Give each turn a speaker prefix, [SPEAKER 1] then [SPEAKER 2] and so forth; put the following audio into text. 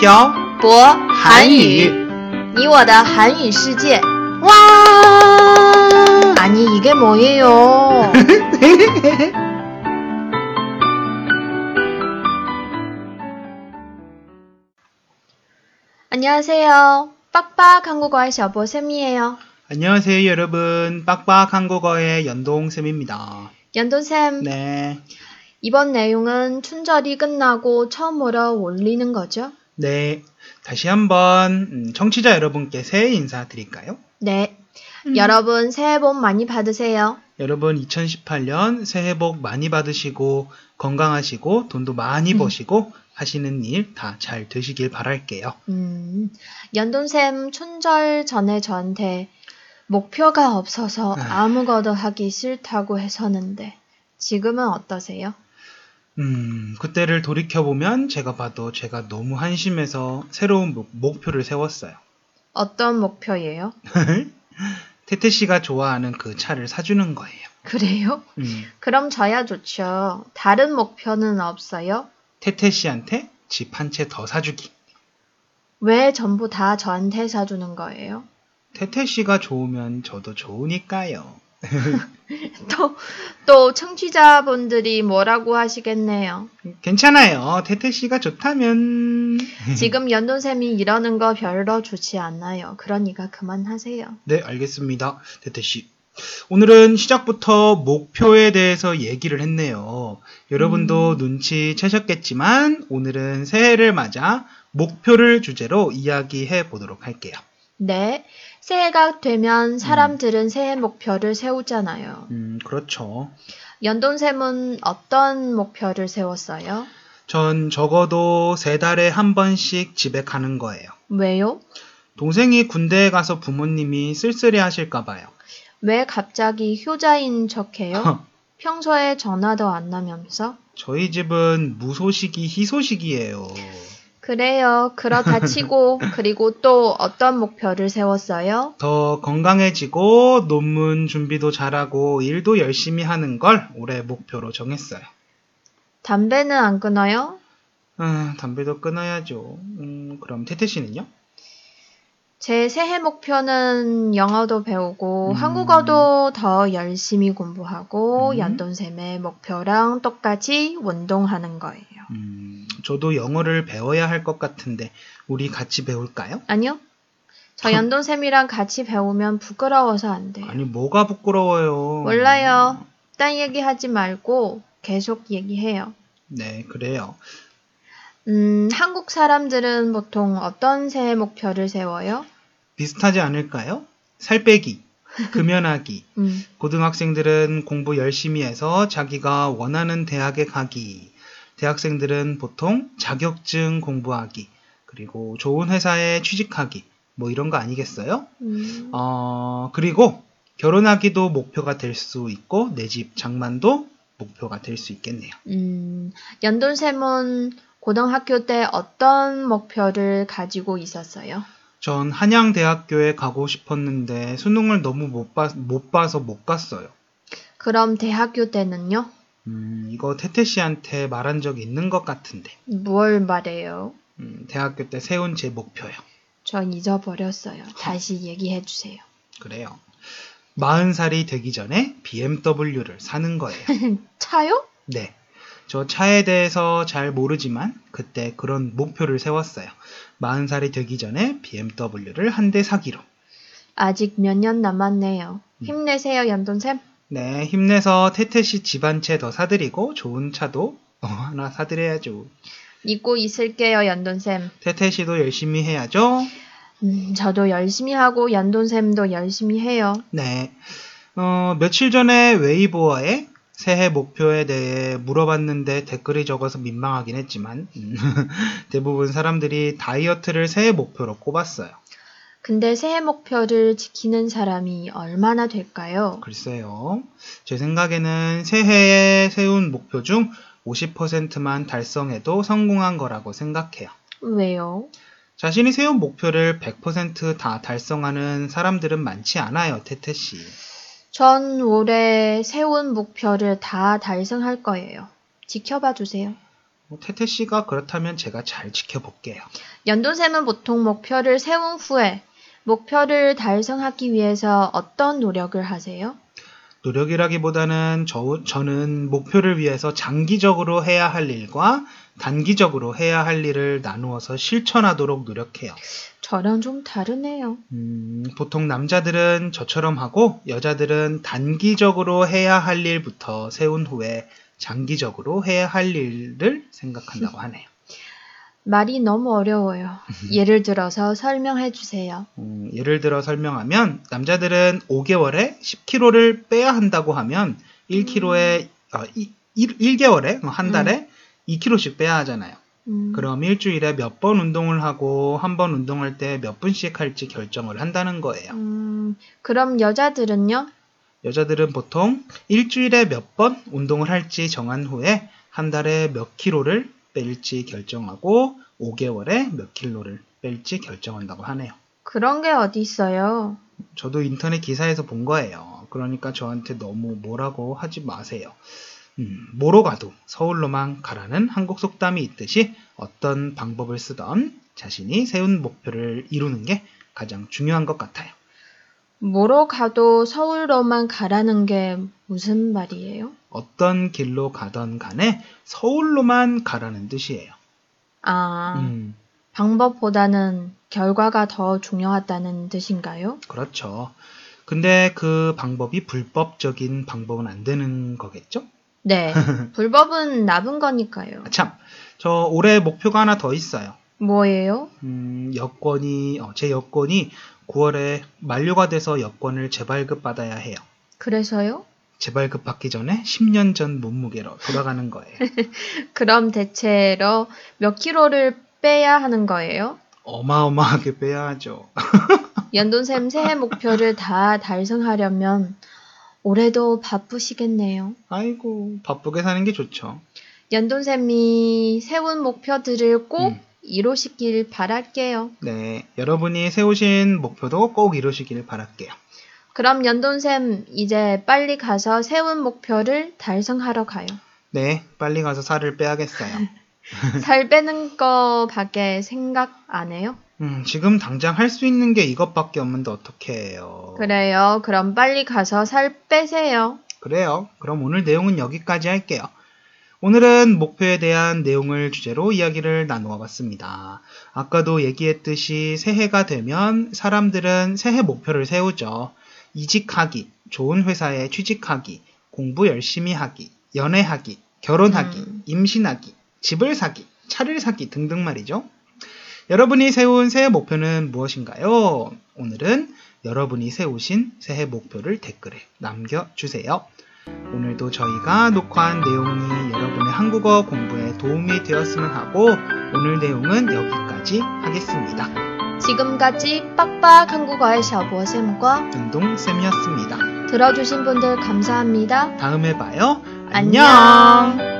[SPEAKER 1] 漂
[SPEAKER 2] 博韩
[SPEAKER 1] 语
[SPEAKER 2] 语，你我的韩语世界。
[SPEAKER 1] 와!
[SPEAKER 2] 아니 이게 뭐예요? 안녕하세요. 빡빡 한국어의 셔보 쌤이에요.
[SPEAKER 1] 안녕하세요, 여러분. 빡빡 한국어의 연동쌤입니다.
[SPEAKER 2] 연돈쌤,
[SPEAKER 1] 네.
[SPEAKER 2] 이번 내용은 춘절이 끝나고 처음으로 올리는 거죠?
[SPEAKER 1] 네. 다시 한번 음, 청취자 여러분께 새해 인사 드릴까요?
[SPEAKER 2] 네. 여러분 새해 복 많이 받으세요.
[SPEAKER 1] 여러분 2018년 새해 복 많이 받으시고 건강하시고 돈도 많이
[SPEAKER 2] 음.
[SPEAKER 1] 버시고 하시는 일 다 잘 되시길 바랄게요.
[SPEAKER 2] 음, 연돈쌤 춘절 전에 저한테 목표가 없어서
[SPEAKER 1] 아.
[SPEAKER 2] 아무것도 하기 싫다고 했었는데 지금은 어떠세요?
[SPEAKER 1] 음, 그때를 돌이켜보면 제가 봐도 제가 너무 한심해서 새로운 목- 목표를 세웠어요.
[SPEAKER 2] 어떤 목표예요?
[SPEAKER 1] 태태 씨가 좋아하는 그 차를 사주는 거예요.
[SPEAKER 2] 그래요?
[SPEAKER 1] 음,
[SPEAKER 2] 그럼 저야 좋죠. 다른 목표는 없어요?
[SPEAKER 1] 태태 씨한테 집 한 채 더 사주기.
[SPEAKER 2] 왜 전부 다 저한테 사주는 거예요?
[SPEAKER 1] 태태 씨가 좋으면 저도 좋으니까요.
[SPEAKER 2] 또, 또 청취자분들이 뭐라고 하시겠네요.
[SPEAKER 1] 괜찮아요. 태태 씨가 좋다면.
[SPEAKER 2] 지금 연돈쌤이 이러는 거 별로 좋지 않아요. 그러니까 그만하세요.
[SPEAKER 1] 네, 알겠습니다. 태태 씨. 오늘은 시작부터 목표에 대해서 얘기를 했네요. 여러분도 눈치 채셨겠지만 오늘은 새해를 맞아 목표를 주제로 이야기해 보도록 할게요.
[SPEAKER 2] 네. 새해가 되면 사람들은 새해 목표를 세우잖아요.
[SPEAKER 1] 음, 그렇죠.
[SPEAKER 2] 연돈쌤은 어떤 목표를 세웠어요?
[SPEAKER 1] 전 적어도 세 달에 한 번씩 집에 가는 거예요.
[SPEAKER 2] 왜요?
[SPEAKER 1] 동생이 군대에 가서 부모님이 쓸쓸해 하실까 봐요.
[SPEAKER 2] 왜 갑자기 효자인 척해요? 평소에 전화도 안 나면서?
[SPEAKER 1] 저희 집은 무소식이 희소식이에요.
[SPEAKER 2] 그래요. 그러다 치고 그리고 또 어떤 목표를 세웠어요?
[SPEAKER 1] 더 건강해지고 논문 준비도 잘하고 일도 열심히 하는 걸 올해 목표로 정했어요.
[SPEAKER 2] 담배는 안 끊어요?
[SPEAKER 1] 아, 담배도 끊어야죠. 음, 그럼 태태 씨는요?
[SPEAKER 2] 제 새해 목표는 영어도 배우고
[SPEAKER 1] 음.
[SPEAKER 2] 한국어도 더 열심히 공부하고
[SPEAKER 1] 음.
[SPEAKER 2] 연돈쌤의 목표랑 똑같이 운동하는 거예요.
[SPEAKER 1] 음, 저도 영어를 배워야 할 것 같은데 우리 같이 배울까요?
[SPEAKER 2] 아니요. 저
[SPEAKER 1] 흠.
[SPEAKER 2] 연돈쌤이랑 같이 배우면 부끄러워서 안 돼요.
[SPEAKER 1] 아니 뭐가 부끄러워요.
[SPEAKER 2] 몰라요. 딴 얘기하지 말고 계속 얘기해요.
[SPEAKER 1] 네, 그래요.
[SPEAKER 2] 음, 한국 사람들은 보통 어떤 새해 목표를 세워요?
[SPEAKER 1] 비슷하지 않을까요? 살 빼기, 금연하기.
[SPEAKER 2] 음,
[SPEAKER 1] 고등학생들은 공부 열심히 해서 자기가 원하는 대학에 가기. 대학생들은 보통 자격증 공부하기. 그리고 좋은 회사에 취직하기. 뭐 이런 거 아니겠어요?
[SPEAKER 2] 음,
[SPEAKER 1] 어, 그리고 결혼하기도 목표가 될 수 있고 내 집 장만도 목표가 될 수 있겠네요.
[SPEAKER 2] 음, 연돈쌤은 고등학교 때 어떤 목표를 가지고 있었어요?
[SPEAKER 1] 전 한양대학교에 가고 싶었는데 수능을 너무 못, 봐, 못 봐서 못 갔어요.
[SPEAKER 2] 그럼 대학교 때는요?
[SPEAKER 1] 음, 이거 태태 씨한테 말한 적 있는 것 같은데.
[SPEAKER 2] 뭘 말해요?
[SPEAKER 1] 음, 대학교 때 세운 제 목표요.
[SPEAKER 2] 전 잊어버렸어요. 다시 얘기해 주세요.
[SPEAKER 1] 그래요. 40살이 되기 전에 BMW를 사는 거예요.
[SPEAKER 2] 차요?
[SPEAKER 1] 네. 저 차에 대해서 잘 모르지만 그때 그런 목표를 세웠어요. 40살이 되기 전에 BMW를 한 대 사기로.
[SPEAKER 2] 아직 몇 년 남았네요.
[SPEAKER 1] 음.
[SPEAKER 2] 힘내세요, 연돈쌤.
[SPEAKER 1] 네, 힘내서 태태 씨 집 한 채 더 사드리고 좋은 차도 어, 하나 사드려야죠.
[SPEAKER 2] 믿고 있을게요, 연돈쌤.
[SPEAKER 1] 태태 씨도 열심히 해야죠.
[SPEAKER 2] 음, 저도 열심히 하고 연돈쌤도 열심히 해요.
[SPEAKER 1] 네. 어, 며칠 전에 웨이보어에 새해 목표에 대해 물어봤는데 댓글이 적어서 민망하긴 했지만 음, 대부분 사람들이 다이어트를 새해 목표로 꼽았어요.
[SPEAKER 2] 근데 새해 목표를 지키는 사람이 얼마나 될까요?
[SPEAKER 1] 글쎄요. 제 생각에는 새해에 세운 목표 중 50%만 달성해도 성공한 거라고 생각해요.
[SPEAKER 2] 왜요?
[SPEAKER 1] 자신이 세운 목표를 100%다 달성하는 사람들은 많지 않아요, 태태 씨.
[SPEAKER 2] 전 올해 세운 목표를 다 달성할 거예요. 지켜봐 주세요.
[SPEAKER 1] 뭐 태태 씨가 그렇다면 제가 잘 지켜볼게요.
[SPEAKER 2] 연돈샘은 보통 목표를 세운 후에 목표를 달성하기 위해서 어떤 노력을 하세요?
[SPEAKER 1] 노력이라기보다는 저, 저는 목표를 위해서 장기적으로 해야 할 일과 단기적으로 해야 할 일을 나누어서 실천하도록 노력해요.
[SPEAKER 2] 저랑 좀 다르네요.
[SPEAKER 1] 음, 보통 남자들은 저처럼 하고 여자들은 단기적으로 해야 할 일부터 세운 후에 장기적으로 해야 할 일을 생각한다고 하네요.
[SPEAKER 2] 말이 너무 어려워요. 예를 들어서 설명해 주세요.
[SPEAKER 1] 음, 예를 들어 설명하면 남자들은 5개월에 10kg를 빼야 한다고 하면 1kg에 어, 1, 개월에뭐 한 달에 2kg씩 빼야 하잖아요.
[SPEAKER 2] 음,
[SPEAKER 1] 그럼 일주일에 몇 번 운동을 하고 한 번 운동할 때 몇 분씩 할지 결정을 한다는 거예요.
[SPEAKER 2] 음, 그럼 여자들은요?
[SPEAKER 1] 여자들은 보통 일주일에 몇 번 운동을 할지 정한 후에 한 달에 몇 킬로를 뺄지 결정하고 5개월에 몇 킬로를 뺄지 결정한다고 하네요.
[SPEAKER 2] 그런 게 어디 있어요?
[SPEAKER 1] 저도 인터넷 기사에서 본 거예요. 그러니까 저한테 너무 뭐라고 하지 마세요. 음, 뭐로 가도 서울로만 가라는 한국 속담이 있듯이 어떤 방법을 쓰던 자신이 세운 목표를 이루는 게 가장 중요한 것 같아요.
[SPEAKER 2] 뭐로 가도 서울로만 가라는 게 무슨 말이에요?
[SPEAKER 1] 어떤 길로 가던 간에 서울로만 가라는 뜻이에요.
[SPEAKER 2] 아,
[SPEAKER 1] 음,
[SPEAKER 2] 방법보다는 결과가 더 중요하다는 뜻인가요?
[SPEAKER 1] 그렇죠. 근데 그 방법이 불법적인 방법은 안 되는 거겠죠?
[SPEAKER 2] 네. 불법은 나쁜 거니까요.
[SPEAKER 1] 아, 참, 저 올해 목표가 하나 더 있어요.
[SPEAKER 2] 뭐예요?
[SPEAKER 1] 음, 여권이, 어, 제 여권이 9월에 만료가 돼서 여권을 재발급 받아야 해요.
[SPEAKER 2] 그래서요?
[SPEAKER 1] 재발급 받기 전에 10년 전 몸무게로 돌아가는 거예요.
[SPEAKER 2] 그럼 대체로 몇 킬로를 빼야 하는 거예요?
[SPEAKER 1] 어마어마하게 빼야 하죠.
[SPEAKER 2] 연돈샘 새해 목표를 다 달성하려면 올해도 바쁘시겠네요.
[SPEAKER 1] 아이고, 바쁘게 사는 게 좋죠.
[SPEAKER 2] 연돈샘이 세운 목표들을 꼭
[SPEAKER 1] 음.
[SPEAKER 2] 이루시길 바랄게요.
[SPEAKER 1] 네, 여러분이 세우신 목표도 꼭 이루시길 바랄게요.
[SPEAKER 2] 그럼 연돈샘 이제 빨리 가서 세운 목표를 달성하러 가요.
[SPEAKER 1] 네, 빨리 가서 살을 빼야겠어요.
[SPEAKER 2] 살 빼는 거밖에 생각 안 해요?
[SPEAKER 1] 음, 지금 당장 할 수 있는 게 이것밖에 없는데 어떻게 해요?
[SPEAKER 2] 그래요. 그럼 빨리 가서 살 빼세요.
[SPEAKER 1] 그래요. 그럼 오늘 내용은 여기까지 할게요. 오늘은 목표에 대한 내용을 주제로 이야기를 나누어 봤습니다. 아까도 얘기했듯이 새해가 되면 사람들은 새해 목표를 세우죠. 이직하기, 좋은 회사에 취직하기, 공부 열심히 하기, 연애하기, 결혼하기,
[SPEAKER 2] 음.
[SPEAKER 1] 임신하기, 집을 사기, 차를 사기 등등 말이죠. 여러분이 세운 새해 목표는 무엇인가요? 오늘은 여러분이 세우신 새해 목표를 댓글에 남겨주세요. 오늘도 저희가 녹화한 내용이 여러분의 한국어 공부에 도움이 되었으면 하고 오늘 내용은 여기까지 하겠습니다.
[SPEAKER 2] 지금까지 빡빡 한국어의 샤보쌤과
[SPEAKER 1] 운동쌤이었습니다.
[SPEAKER 2] 들어주신 분들 감사합니다.
[SPEAKER 1] 다음에 봐요.
[SPEAKER 2] 안녕.
[SPEAKER 1] 안녕.